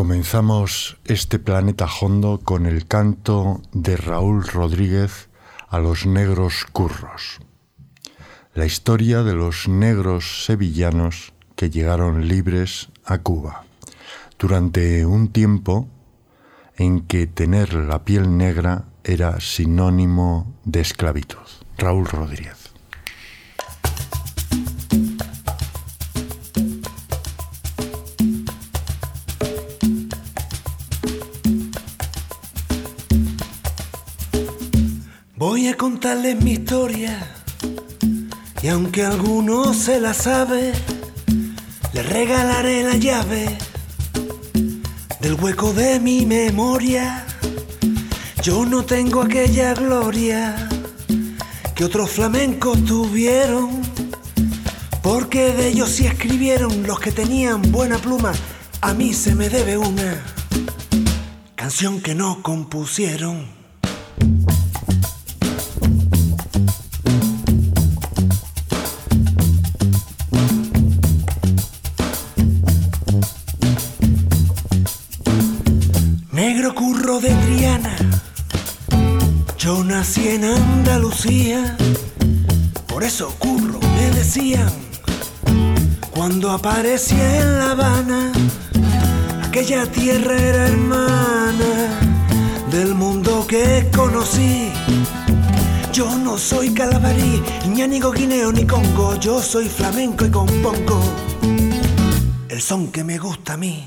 Comenzamos este planeta hondo con el canto de Raúl Rodríguez a los negros curros. La historia de los negros sevillanos que llegaron libres a Cuba durante un tiempo en que tener la piel negra era sinónimo de esclavitud. Raúl Rodríguez. Contarles mi historia y aunque alguno se la sabe, le regalaré la llave del hueco de mi memoria. Yo no tengo aquella gloria que otros flamencos tuvieron, porque de ellos sí escribieron los que tenían buena pluma. A mí se me debe una canción que no compusieron. De Triana, yo nací en Andalucía, por eso curro me decían, cuando aparecía en La Habana, aquella tierra era hermana del mundo que conocí. Yo no soy calabarí, ñánigo, guineo ni congo, yo soy flamenco y compongo el son que me gusta a mí.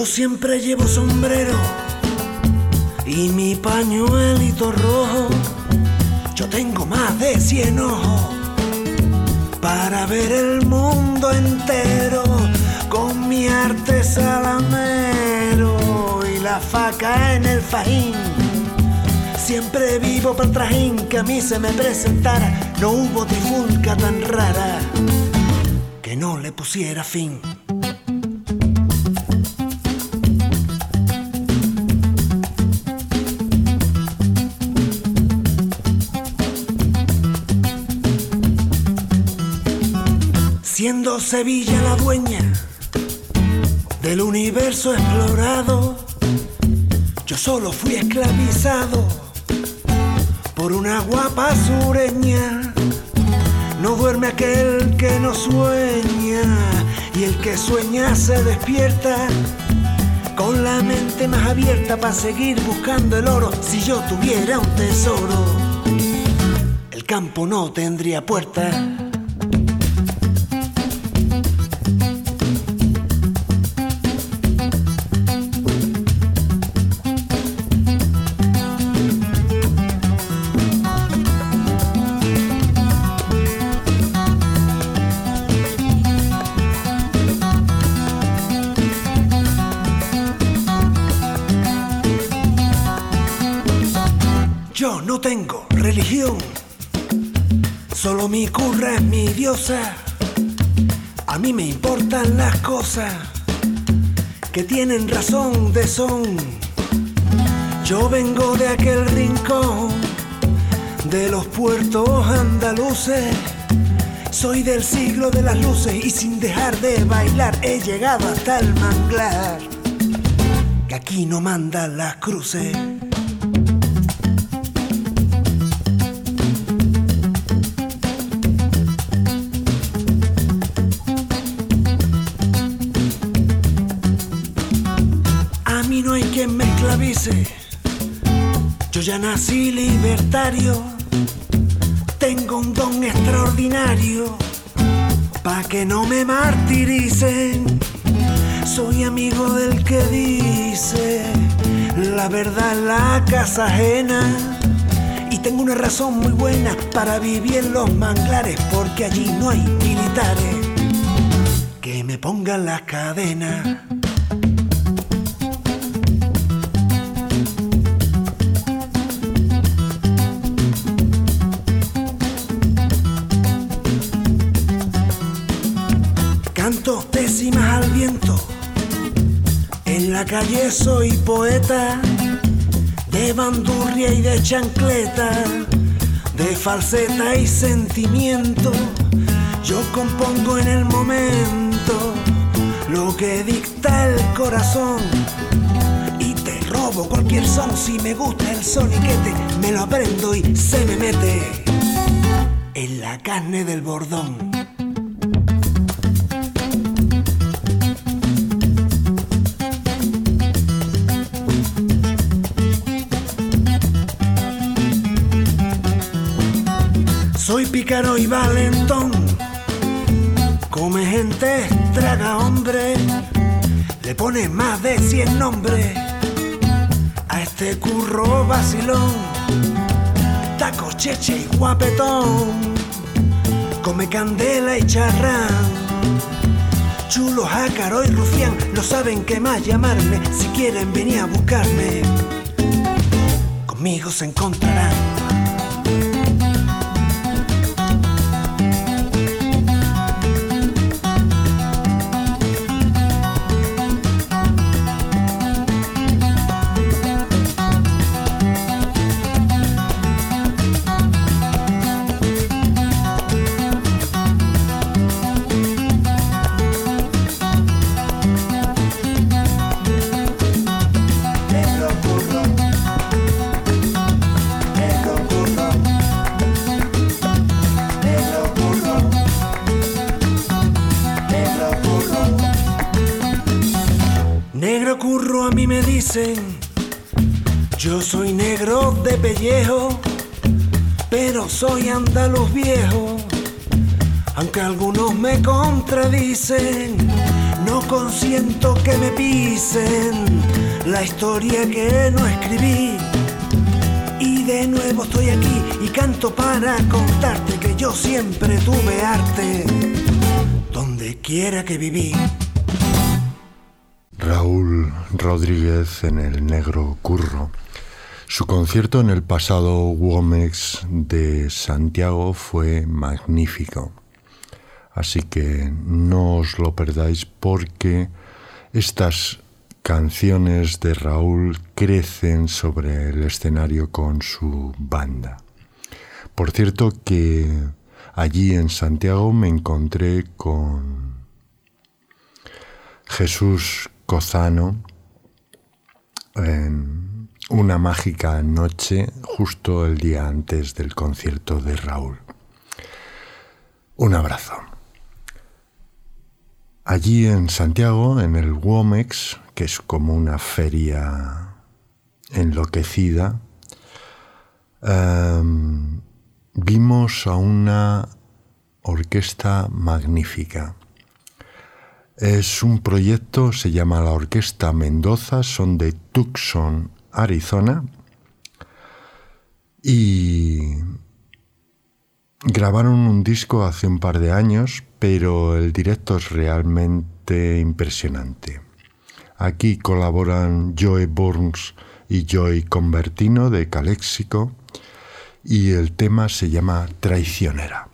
Yo siempre llevo sombrero y mi pañuelito rojo. Yo tengo más de cien ojos para ver el mundo entero con mi arte salamero y la faca en el fajín. Siempre vivo para trajín que a mí se me presentara. No hubo trifulca tan rara que no le pusiera fin. Sevilla la dueña del universo explorado, yo solo fui esclavizado por una guapa sureña. No duerme aquel que no sueña y el que sueña se despierta con la mente más abierta para seguir buscando el oro. Si yo tuviera un tesoro, el campo no tendría puerta. Yo no tengo religión, solo mi curra es mi diosa. A mí me importan las cosas que tienen razón de son. Yo vengo de aquel rincón de los puertos andaluces. Soy del siglo de las luces y sin dejar de bailar he llegado hasta el manglar. Que aquí no mandan las cruces. Yo ya nací libertario. Tengo un don extraordinario. Pa' que no me martiricen. Soy amigo del que dice la verdad en la casa ajena. Y tengo una razón muy buena para vivir en los manglares, porque allí no hay militares que me pongan las cadenas. Calle soy poeta de bandurria y de chancleta, de falseta y sentimiento. Yo compongo en el momento lo que dicta el corazón y te robo cualquier son si me gusta el soniquete, me lo aprendo y se me mete en la carne del bordón. Soy pícaro y valentón, come gente, traga hombre, le pone más de 100 nombres. A este curro vacilón, taco, cheche y guapetón, come candela y charrán, chulo, jácaro y rufián, no saben qué más llamarme, si quieren venir a buscarme, conmigo se encontrarán. Yo soy negro de pellejo, pero soy andaluz viejo. Aunque algunos me contradicen, no consiento que me pisen la historia que no escribí. Y de nuevo estoy aquí y canto para contarte que yo siempre tuve arte donde quiera que viví. Rodríguez en el Negro Curro. Su concierto en el pasado Womex de Santiago fue magnífico. Así que no os lo perdáis porque estas canciones de Raúl crecen sobre el escenario con su banda. Por cierto que allí en Santiago me encontré con Jesús Cozano en una mágica noche justo el día antes del concierto de Raúl. Un abrazo. Allí en Santiago, en el Womex, que es como una feria enloquecida, em, vimos a una orquesta magnífica. Es un proyecto, se llama la Orquesta Mendoza, son de Tucson, Arizona, y grabaron un disco hace un par de años, pero el directo es realmente impresionante. Aquí colaboran Joe Burns y Joy Convertino de Calexico y el tema se llama. Traicionera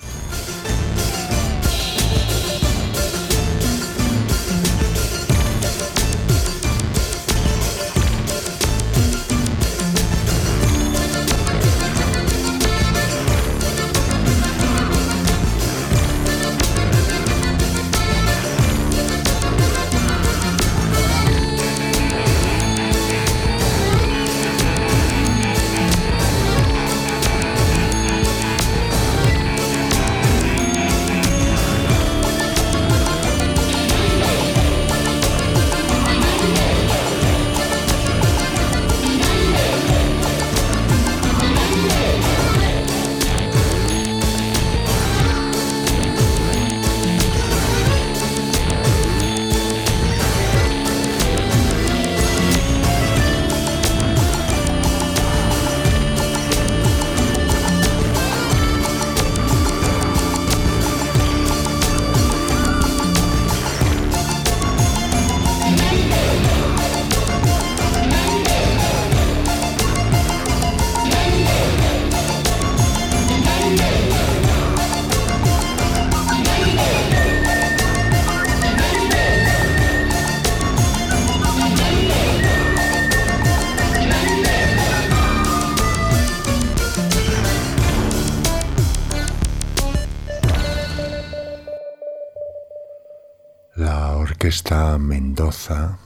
Mendoza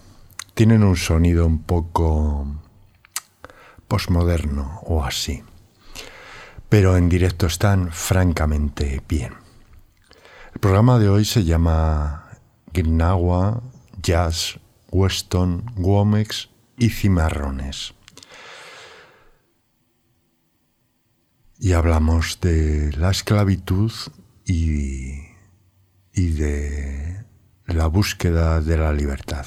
tienen un sonido un poco posmoderno o así, pero en directo están francamente bien. El programa de hoy se llama Gnagua, Jazz, Weston, Womex y Cimarrones. Y hablamos de la esclavitud y, y de la búsqueda de la libertad.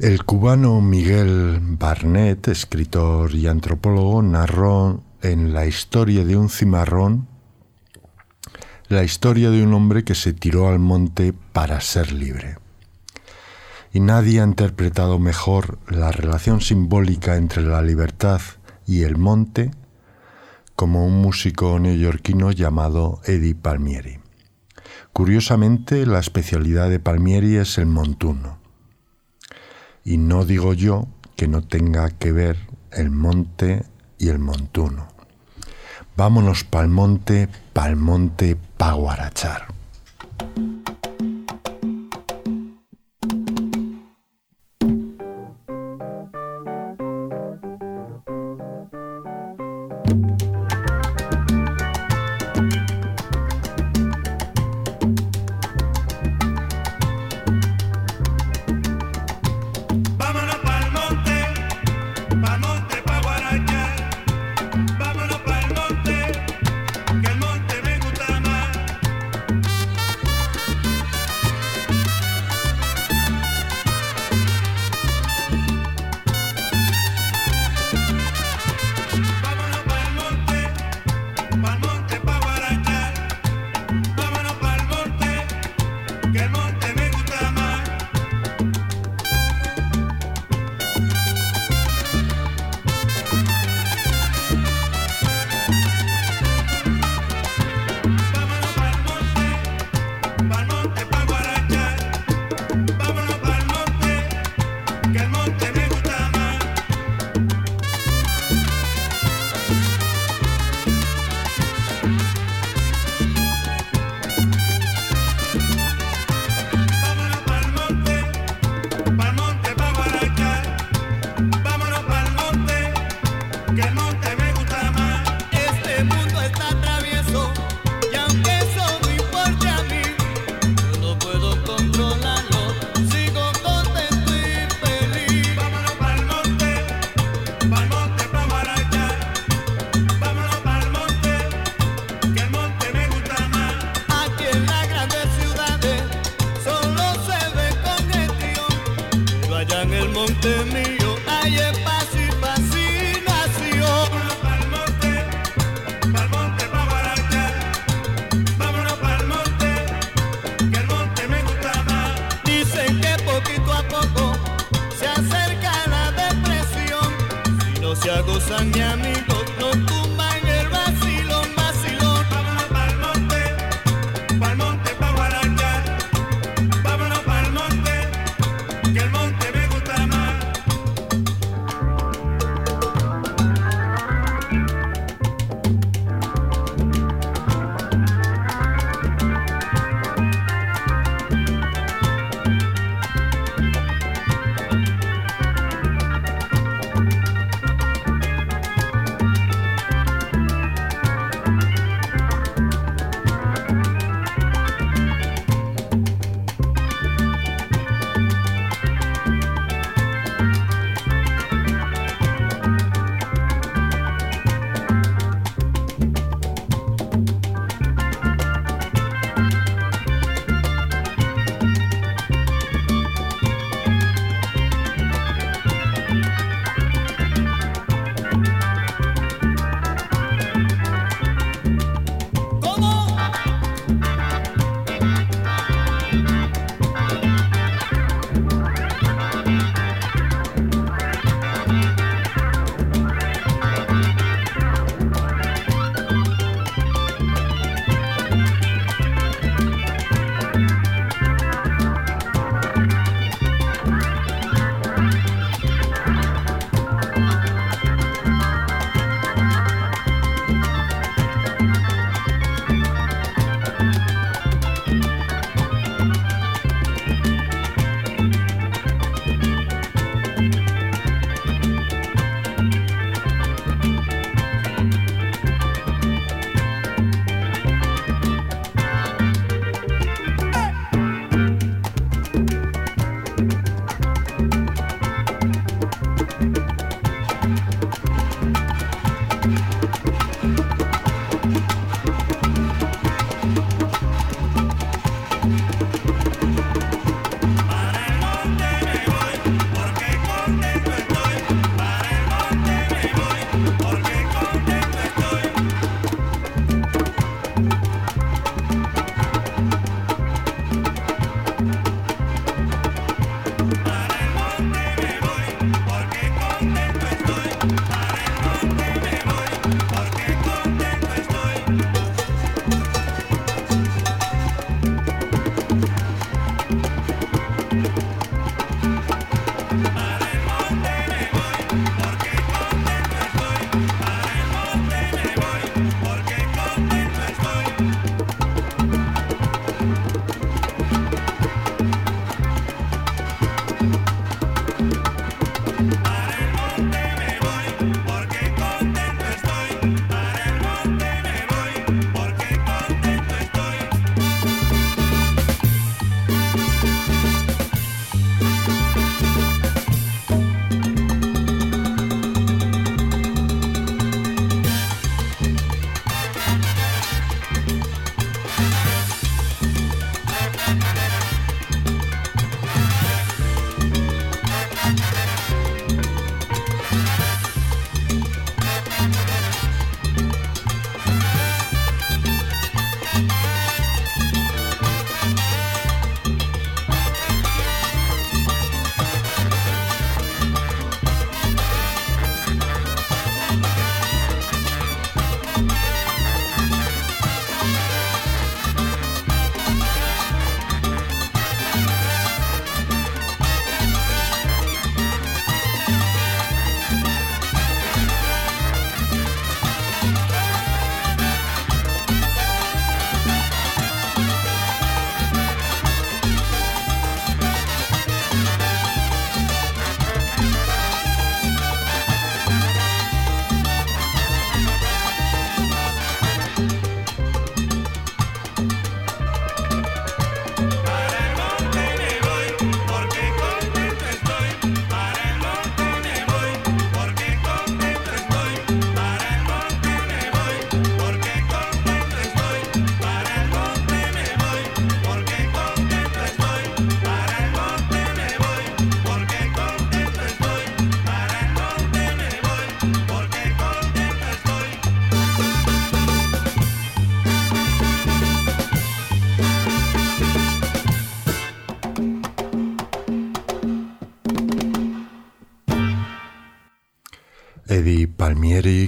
El cubano Miguel Barnett, escritor y antropólogo, narró en La historia de un cimarrón la historia de un hombre que se tiró al monte para ser libre. Y nadie ha interpretado mejor la relación simbólica entre la libertad y el monte como un músico neoyorquino llamado Eddie Palmieri. Curiosamente, la especialidad de Palmieri es el montuno. Y no digo yo que no tenga que ver el monte y el montuno. Vámonos pa'l monte, pa'l monte, pa' guarachar. Que el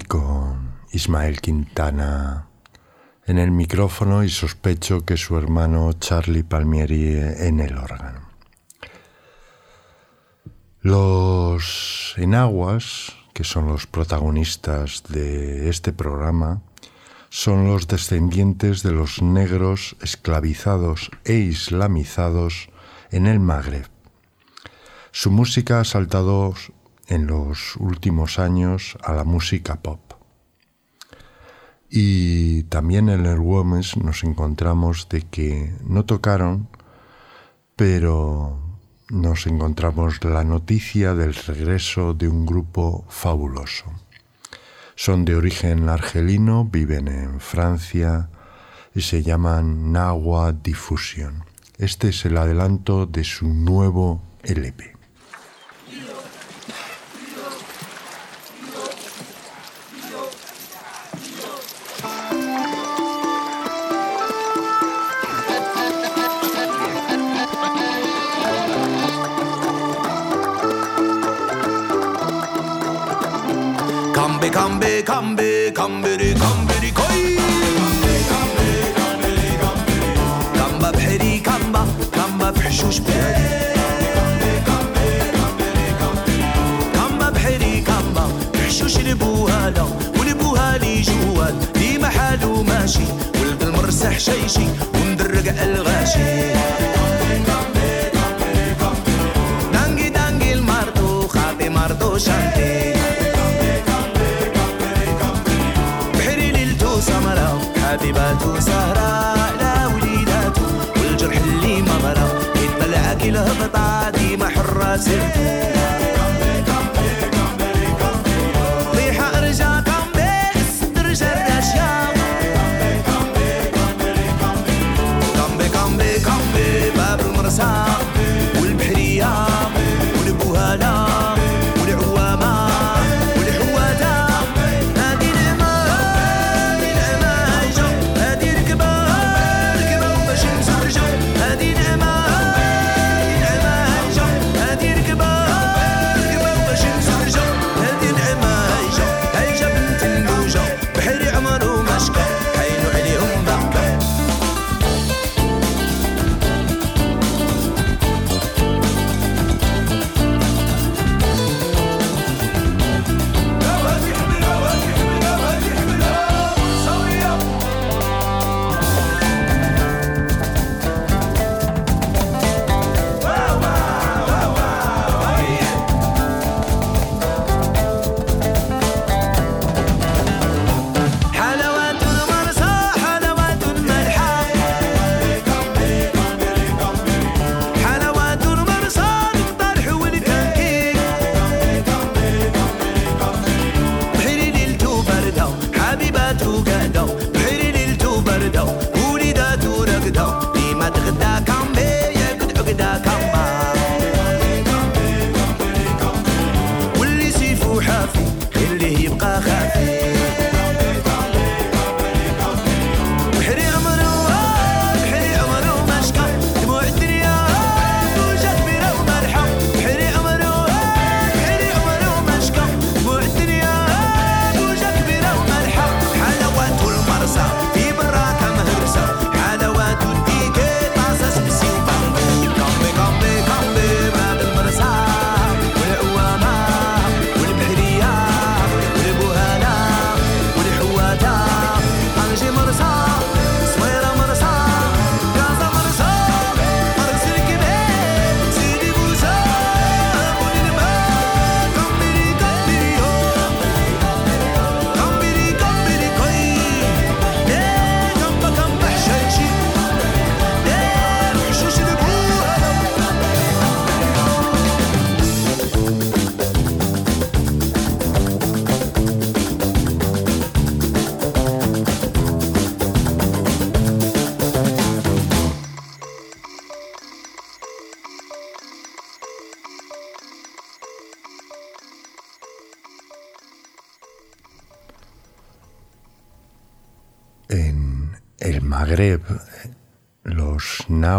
Con Ismael Quintana en el micrófono y sospecho que su hermano Charlie Palmieri en el órgano. Los enaguas, que son los protagonistas de este programa, son los descendientes de los negros esclavizados e islamizados en el Magreb. Su música ha saltado en los últimos años a la música pop. Y también en el Women's nos encontramos de que no tocaron, pero nos encontramos la noticia del regreso de un grupo fabuloso. Son de origen argelino, viven en Francia y se llaman Nahua Diffusion. Este es el adelanto de su nuevo LP. Kambe kambe kambiri kambiri koi. Kamba bحري kamba kamba بحشوش بلادي كامبا بحري كامبا بحشوش لبوهالا ولبوهالي جوال ديما حالو ماشي ولد المرسح شيشي ومدرق الغاشي دانجي دانجي المارتو خاطي مارتو شانتي حبيباته سهرة لا وليداته والجرح اللي ما مرة يتبلع كل هبطة ديما حرة سر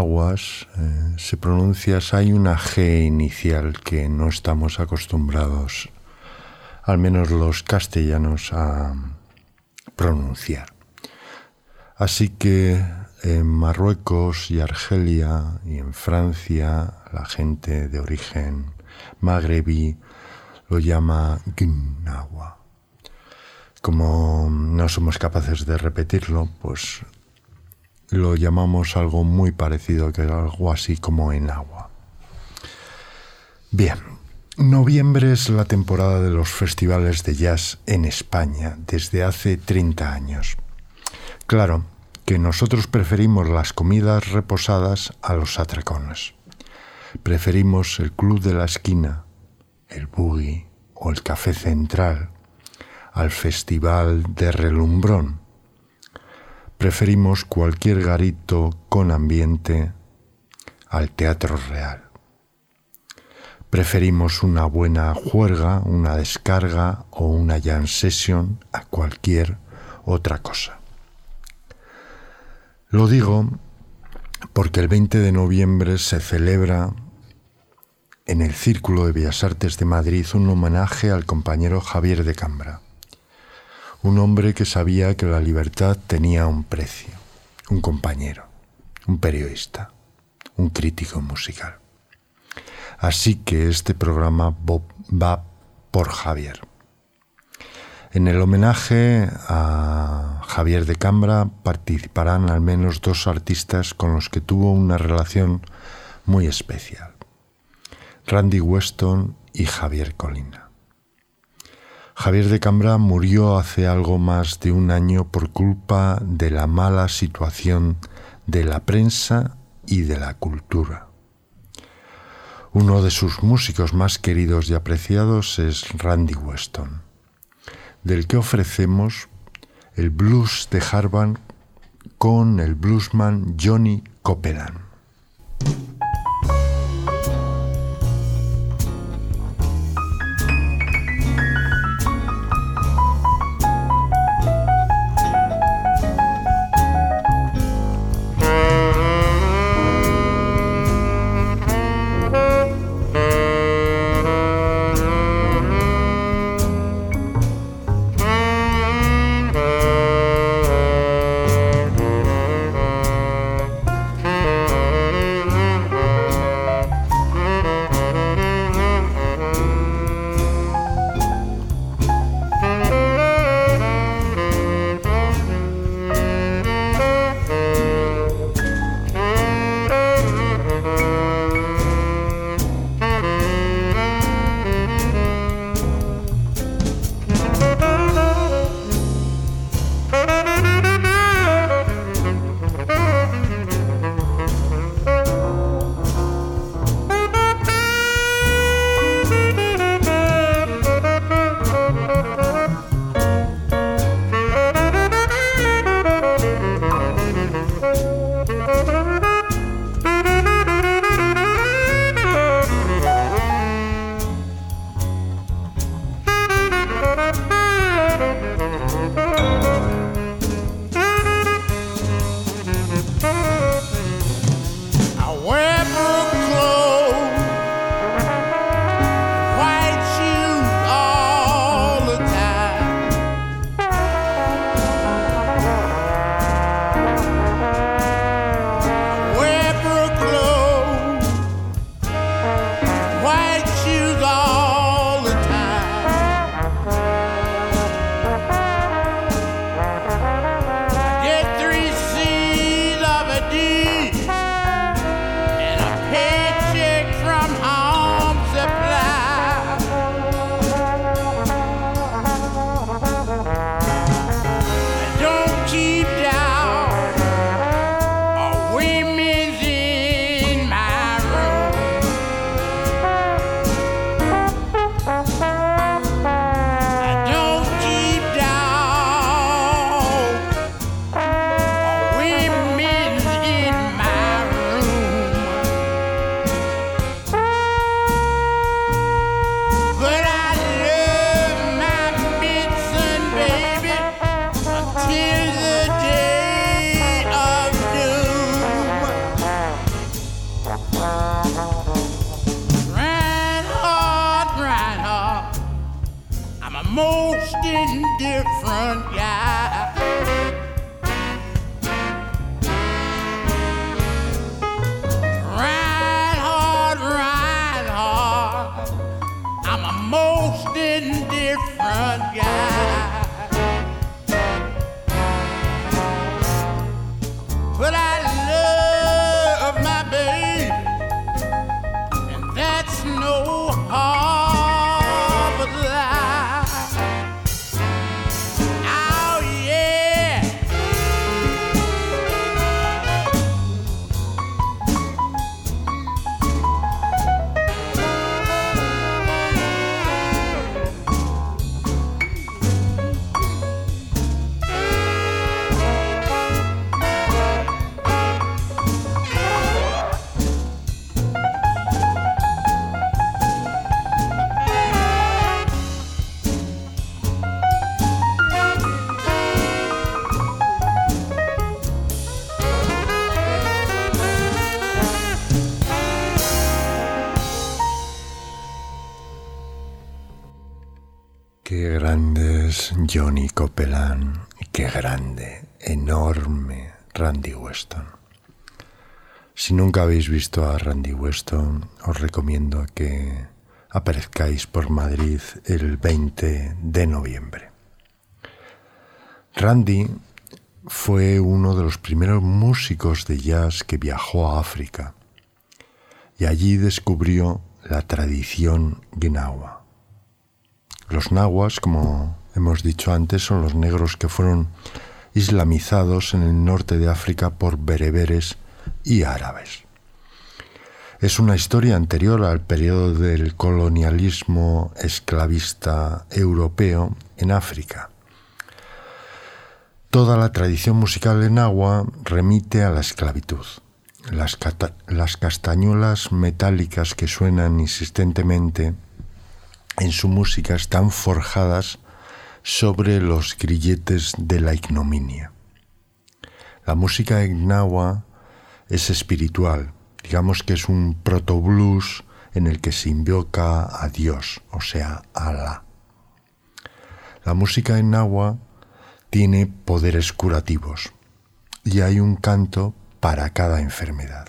nahuas, eh, se pronuncia, hay una G inicial que no estamos acostumbrados al menos los castellanos, a pronunciar. Así que en Marruecos y Argelia y en Francia la gente de origen magrebí lo llama Gnawa. Como no somos capaces de repetirlo, pues lo llamamos algo muy parecido, que algo así como en agua. Bien, noviembre es la temporada de los festivales de jazz en España desde hace 30 años. Claro que nosotros preferimos las comidas reposadas a los atracones. Preferimos el club de la esquina, el buggy o el café central al festival de relumbrón. Preferimos cualquier garito con ambiente al teatro real. Preferimos una buena juerga, una descarga o una jam session a cualquier otra cosa. Lo digo porque el 20 de noviembre se celebra en el Círculo de Bellas Artes de Madrid un homenaje al compañero Javier de Cambra un hombre que sabía que la libertad tenía un precio, un compañero, un periodista, un crítico musical. Así que este programa va por Javier. En el homenaje a Javier de Cambra participarán al menos dos artistas con los que tuvo una relación muy especial, Randy Weston y Javier Colina. Javier de Cambra murió hace algo más de un año por culpa de la mala situación de la prensa y de la cultura. Uno de sus músicos más queridos y apreciados es Randy Weston, del que ofrecemos el blues de Harvard con el bluesman Johnny Copeland. Johnny Copeland y qué grande, enorme Randy Weston. Si nunca habéis visto a Randy Weston, os recomiendo que aparezcáis por Madrid el 20 de noviembre. Randy fue uno de los primeros músicos de jazz que viajó a África y allí descubrió la tradición gnawa. Los nahuas, como hemos dicho antes, son los negros que fueron islamizados en el norte de África por bereberes y árabes. Es una historia anterior al periodo del colonialismo esclavista europeo en África. Toda la tradición musical en agua remite a la esclavitud. Las, las castañuelas metálicas que suenan insistentemente en su música están forjadas sobre los grilletes de la ignominia. La música gnawa es espiritual, digamos que es un proto-blues en el que se invoca a Dios, o sea, a Alá. La música en Nahua tiene poderes curativos y hay un canto para cada enfermedad.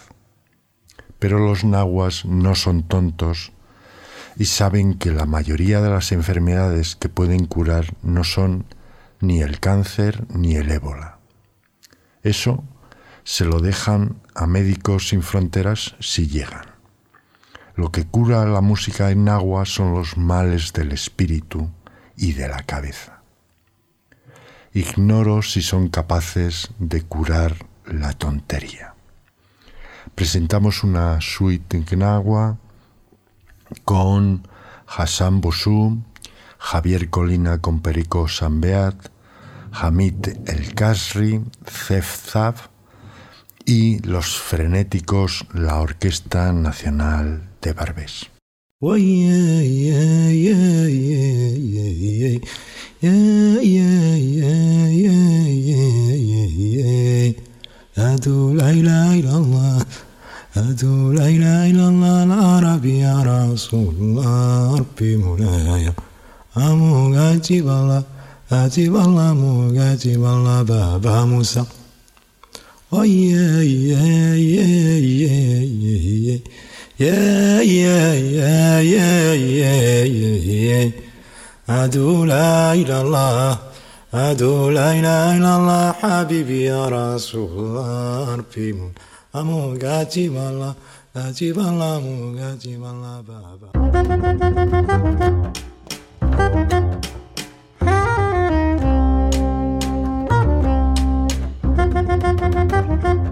Pero los nahuas no son tontos y saben que la mayoría de las enfermedades que pueden curar no son ni el cáncer ni el ébola. Eso se lo dejan a médicos sin fronteras si llegan. Lo que cura la música en agua son los males del espíritu y de la cabeza. Ignoro si son capaces de curar la tontería. Presentamos una suite en agua con Hassan Bossou, Javier Colina con Perico Sambeat, Hamid El Kasri, Zef Zaf y los frenéticos la Orquesta Nacional de Barbés. يا رسول الله ربي مولاي أمو أجيب الله أجيب الله مو أجيب الله بابا موسى Oh yeah, yeah, yeah, yeah, yeah, yeah, yeah, yeah, yeah, yeah, yeah, yeah. أدو لا إله إلا الله أدو لا إله إلا الله حبيبي يا رسول الله ربي مون أمو قاتي 拉吉巴拉姆嘎吉巴拉巴巴。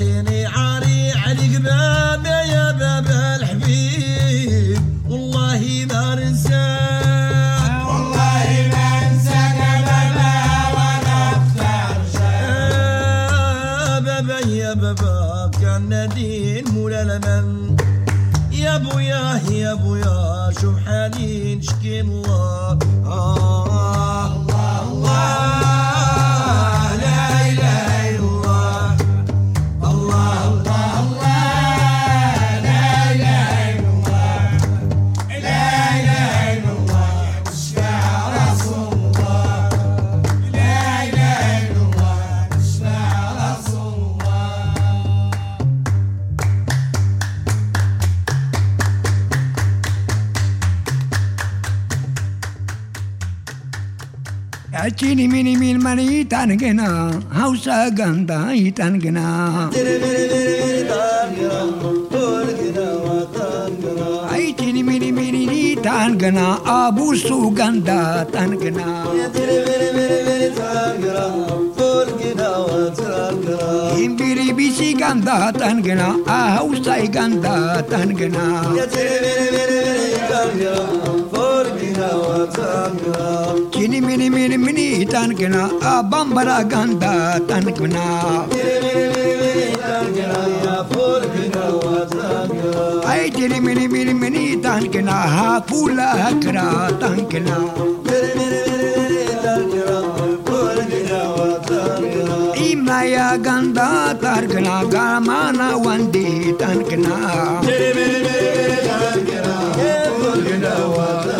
سيهتيني عاري عليك بابا يا بابا الحبيب. والله ما ننساك والله ما ننساك يا بابا ولا بابا يا بابا كان نادين مولا لمن يا بويا يا بويا شوف حالي نشكي الله. Chini mini mil mani tan gena hausa ganda itan gena ai chini mini mini ni tan gena abu su ganda tan gena imbiri bisi ganda tan gena hausa ganda tan gena Chini mini mini mini tankina a ah, bambara ganda tan tankina. Ay chini mini mini mini tankina ha pula hakra tankina. Imaya ganda tarkina gamana wandi tankina. Chini mini mini tankina ha pula hakra tankina.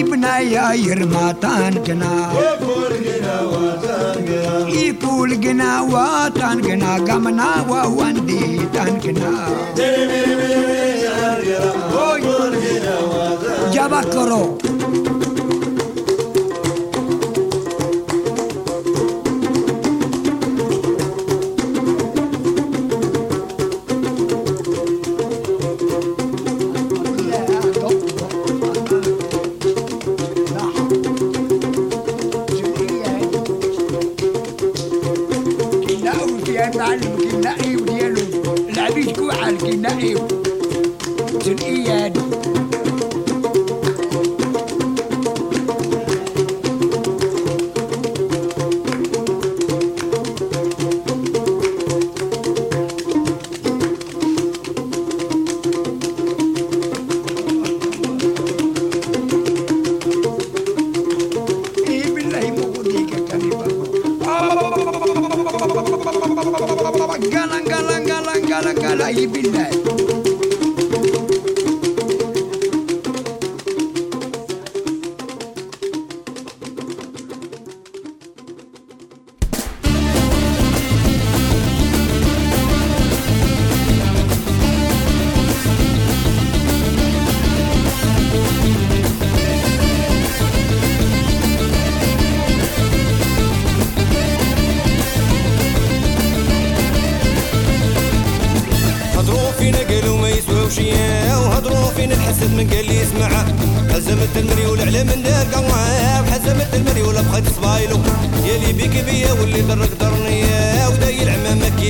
ibnaya yirmatangina ipulgina watangina gamna wa wandi tangina jabakoro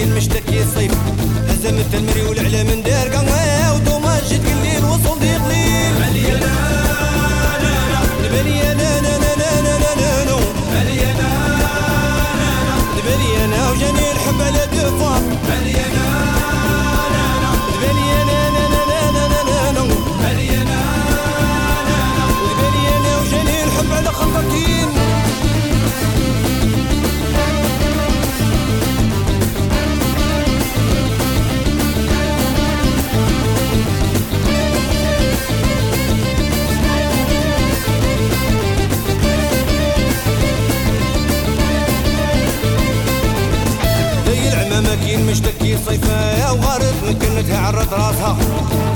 مشتكي صيف. هزمت المري والعلا من دار قناه وتوما جد ممكن تعرض راسها.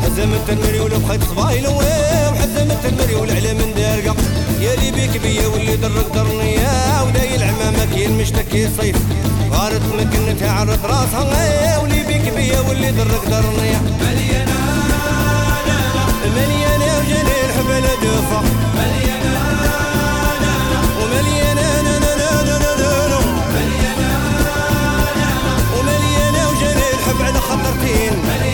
حزمت المري ولبخيت صبايل وحزمت المري والعلى من دارقة يا لي بيك بيا واللي درك درني يا وداي العمامة كي المشتكي صيف. غارت ممكن تعرض راسها ولي بيك بيا واللي درك درني مليانة مليانة وجنين حبل دفا مليانة Many.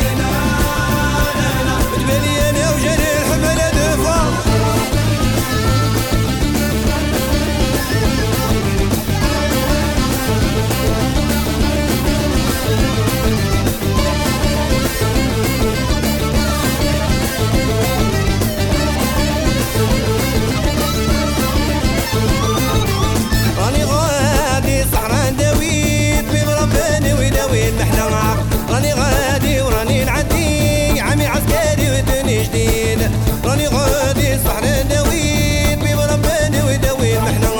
راني غادي صح نداوي بيب رباني وداوي محنا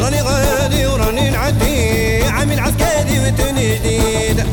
راني غادي وراني نعدي عامل عسكري وتوني جديد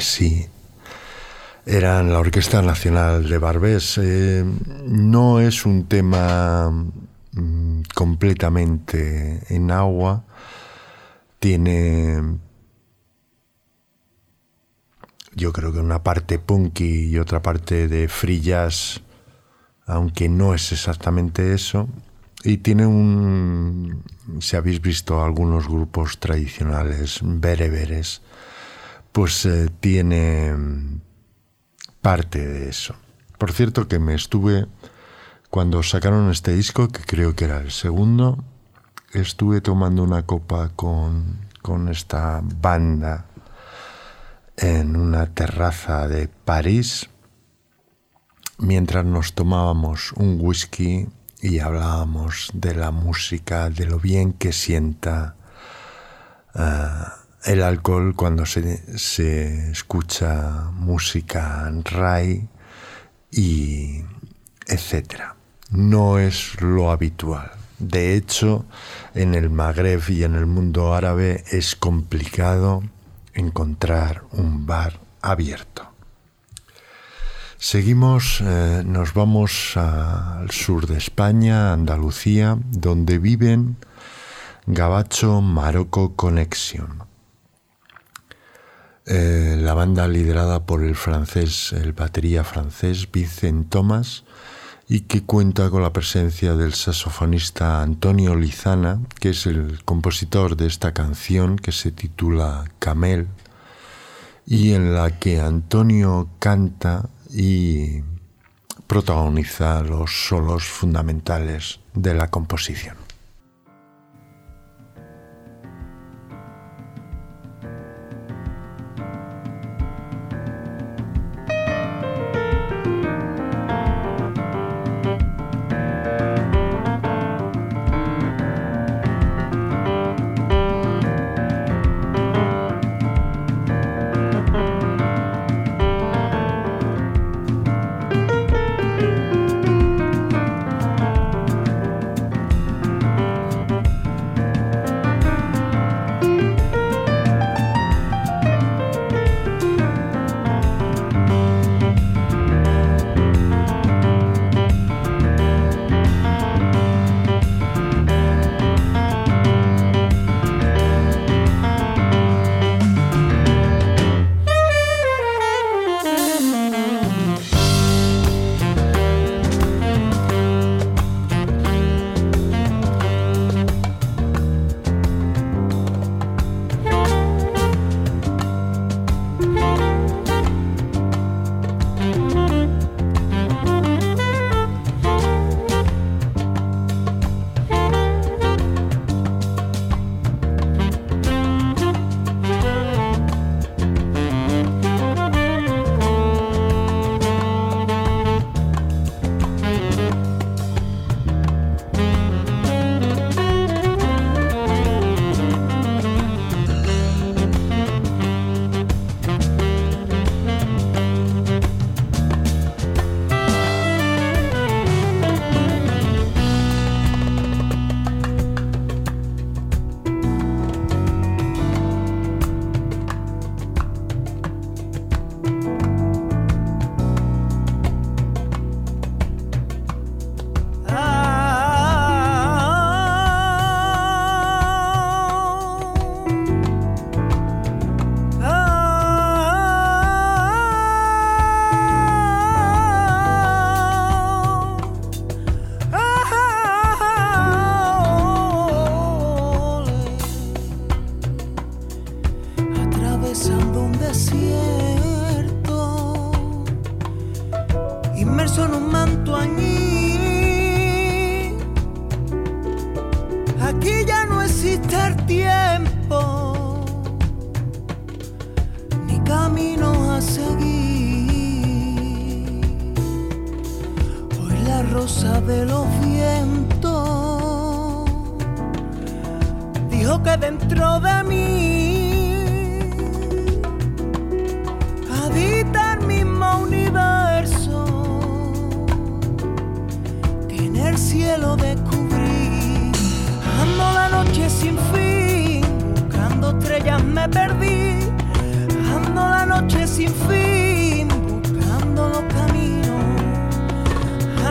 Sí, eran la Orquesta Nacional de Barbés. Eh, no es un tema mm, completamente en agua, tiene yo creo que una parte punky y otra parte de free jazz, aunque no es exactamente eso. Y tiene un, si habéis visto algunos grupos tradicionales bereberes, pues eh, tiene parte de eso. Por cierto que me estuve, cuando sacaron este disco, que creo que era el segundo, estuve tomando una copa con, con esta banda en una terraza de París mientras nos tomábamos un whisky y hablábamos de la música, de lo bien que sienta eh, el alcohol cuando se, se escucha música ray y etcétera. No es lo habitual. De hecho, en el Magreb y en el mundo árabe es complicado encontrar un bar abierto. Seguimos, eh, nos vamos al sur de España, Andalucía, donde viven Gabacho Marocco Connection. Eh, la banda liderada por el francés, el batería francés Vincent Thomas, y que cuenta con la presencia del saxofonista Antonio Lizana, que es el compositor de esta canción que se titula Camel, y en la que Antonio canta y protagoniza los solos fundamentales de la composición. tiempo ni camino a seguir. Hoy la rosa de los vientos dijo que dentro de mí habita el mismo universo que el cielo descubrí. Ando la noche sin fin estrellas me perdí, ando la noche sin fin, buscando los caminos,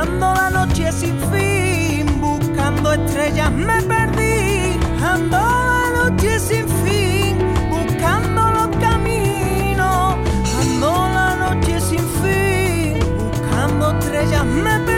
ando la noche sin fin, buscando estrellas me perdí, ando la noche sin fin, buscando los caminos, ando la noche sin fin, buscando estrellas me perdí.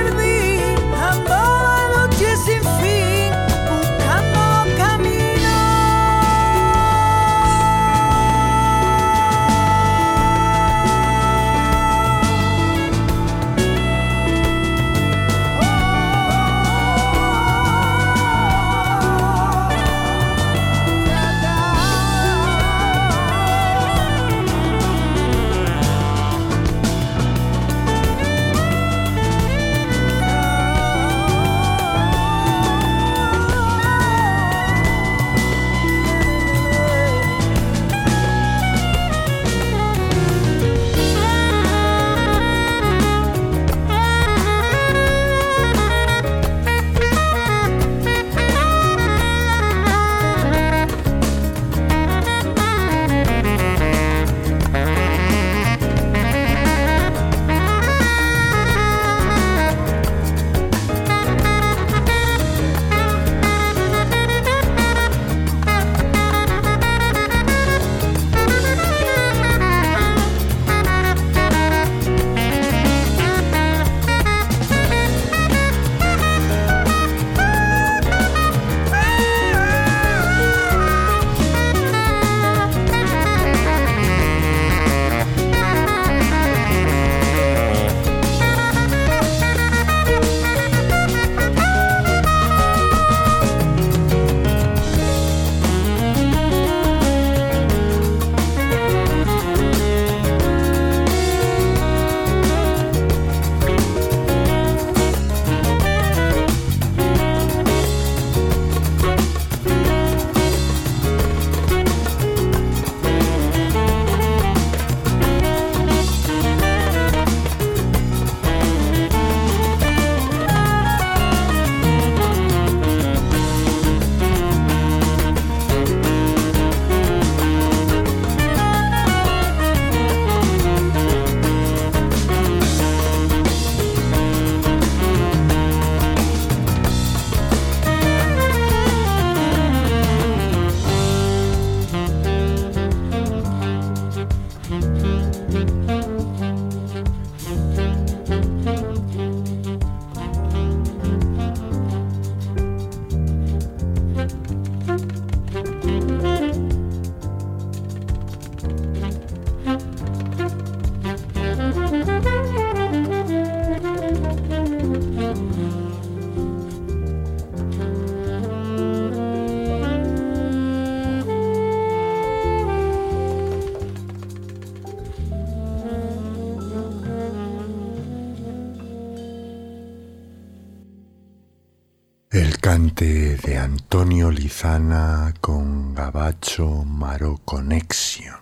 Con Gabacho Maro Connection.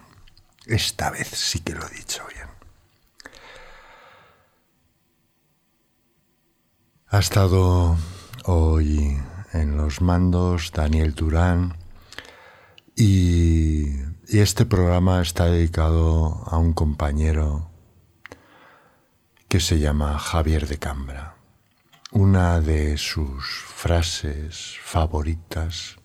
Esta vez sí que lo he dicho bien. Ha estado hoy en los mandos Daniel Durán y este programa está dedicado a un compañero que se llama Javier de Cambra. Una de sus frases favoritas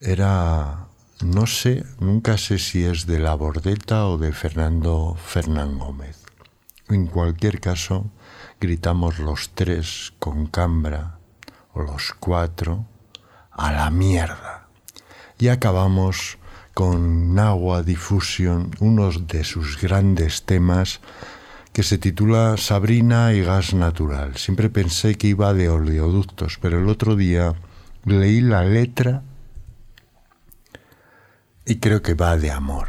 era, no sé, nunca sé si es de la Bordeta o de Fernando Fernán Gómez. En cualquier caso, gritamos los tres con Cambra, o los cuatro, a la mierda. Y acabamos con Nahua Diffusion, uno de sus grandes temas, que se titula Sabrina y gas natural. Siempre pensé que iba de oleoductos, pero el otro día leí la letra y creo que va de amor.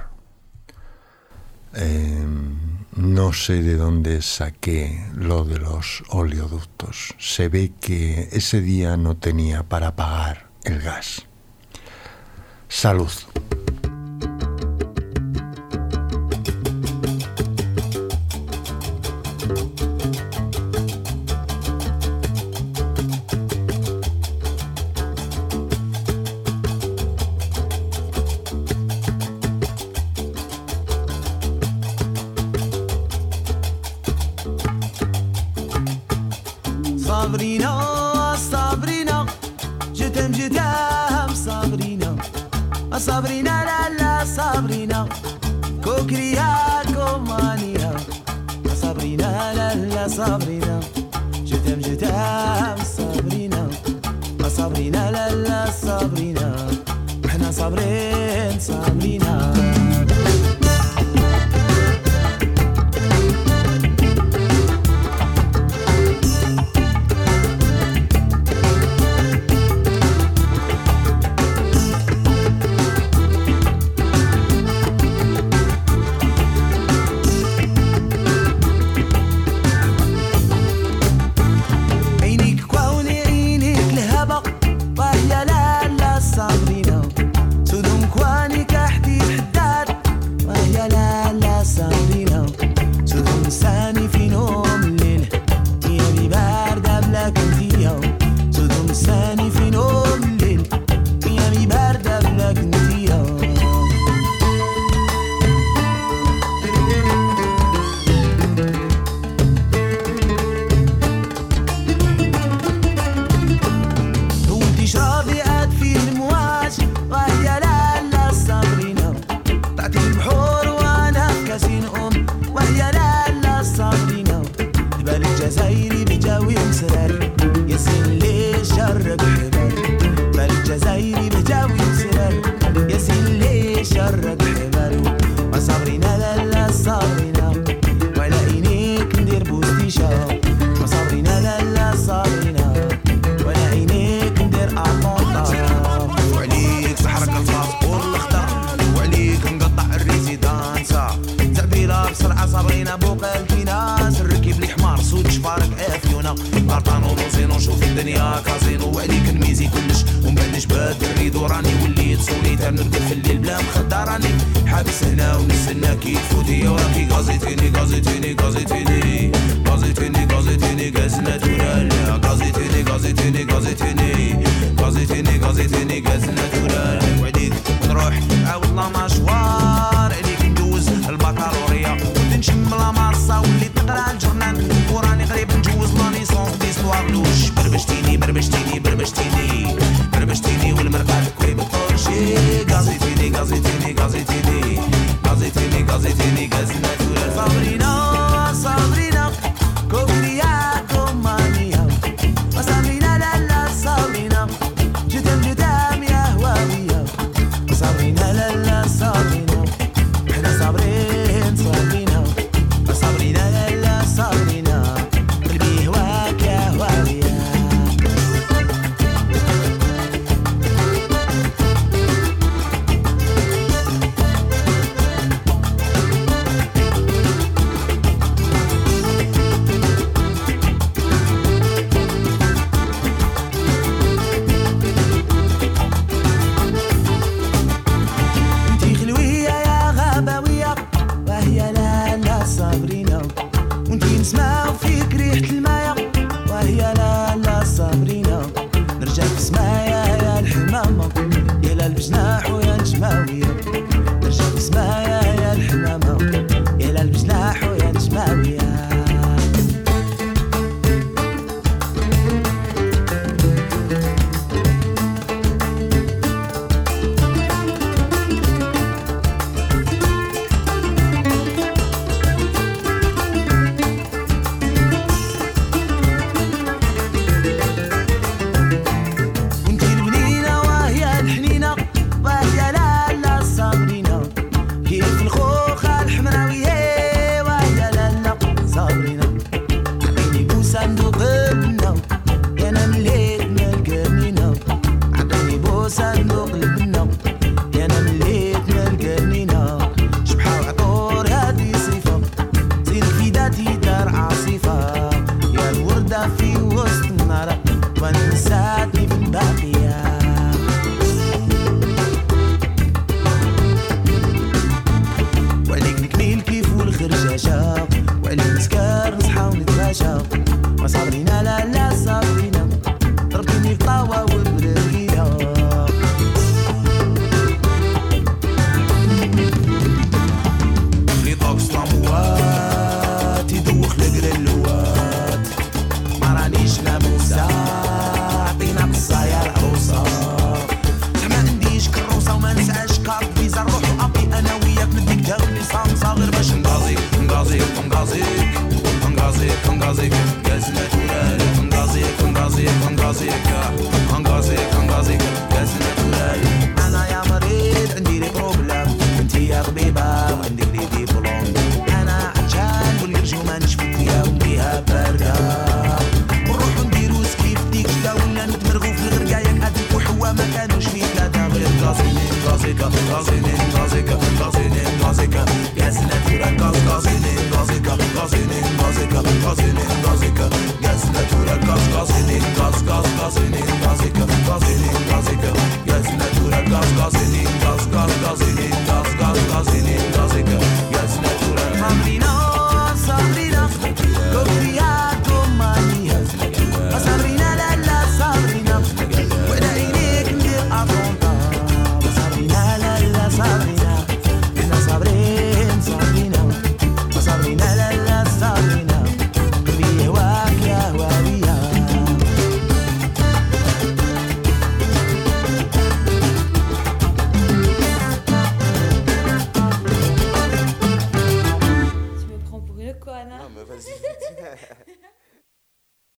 Eh, no sé de dónde saqué lo de los oleoductos. Se ve que ese día no tenía para pagar el gas. Salud.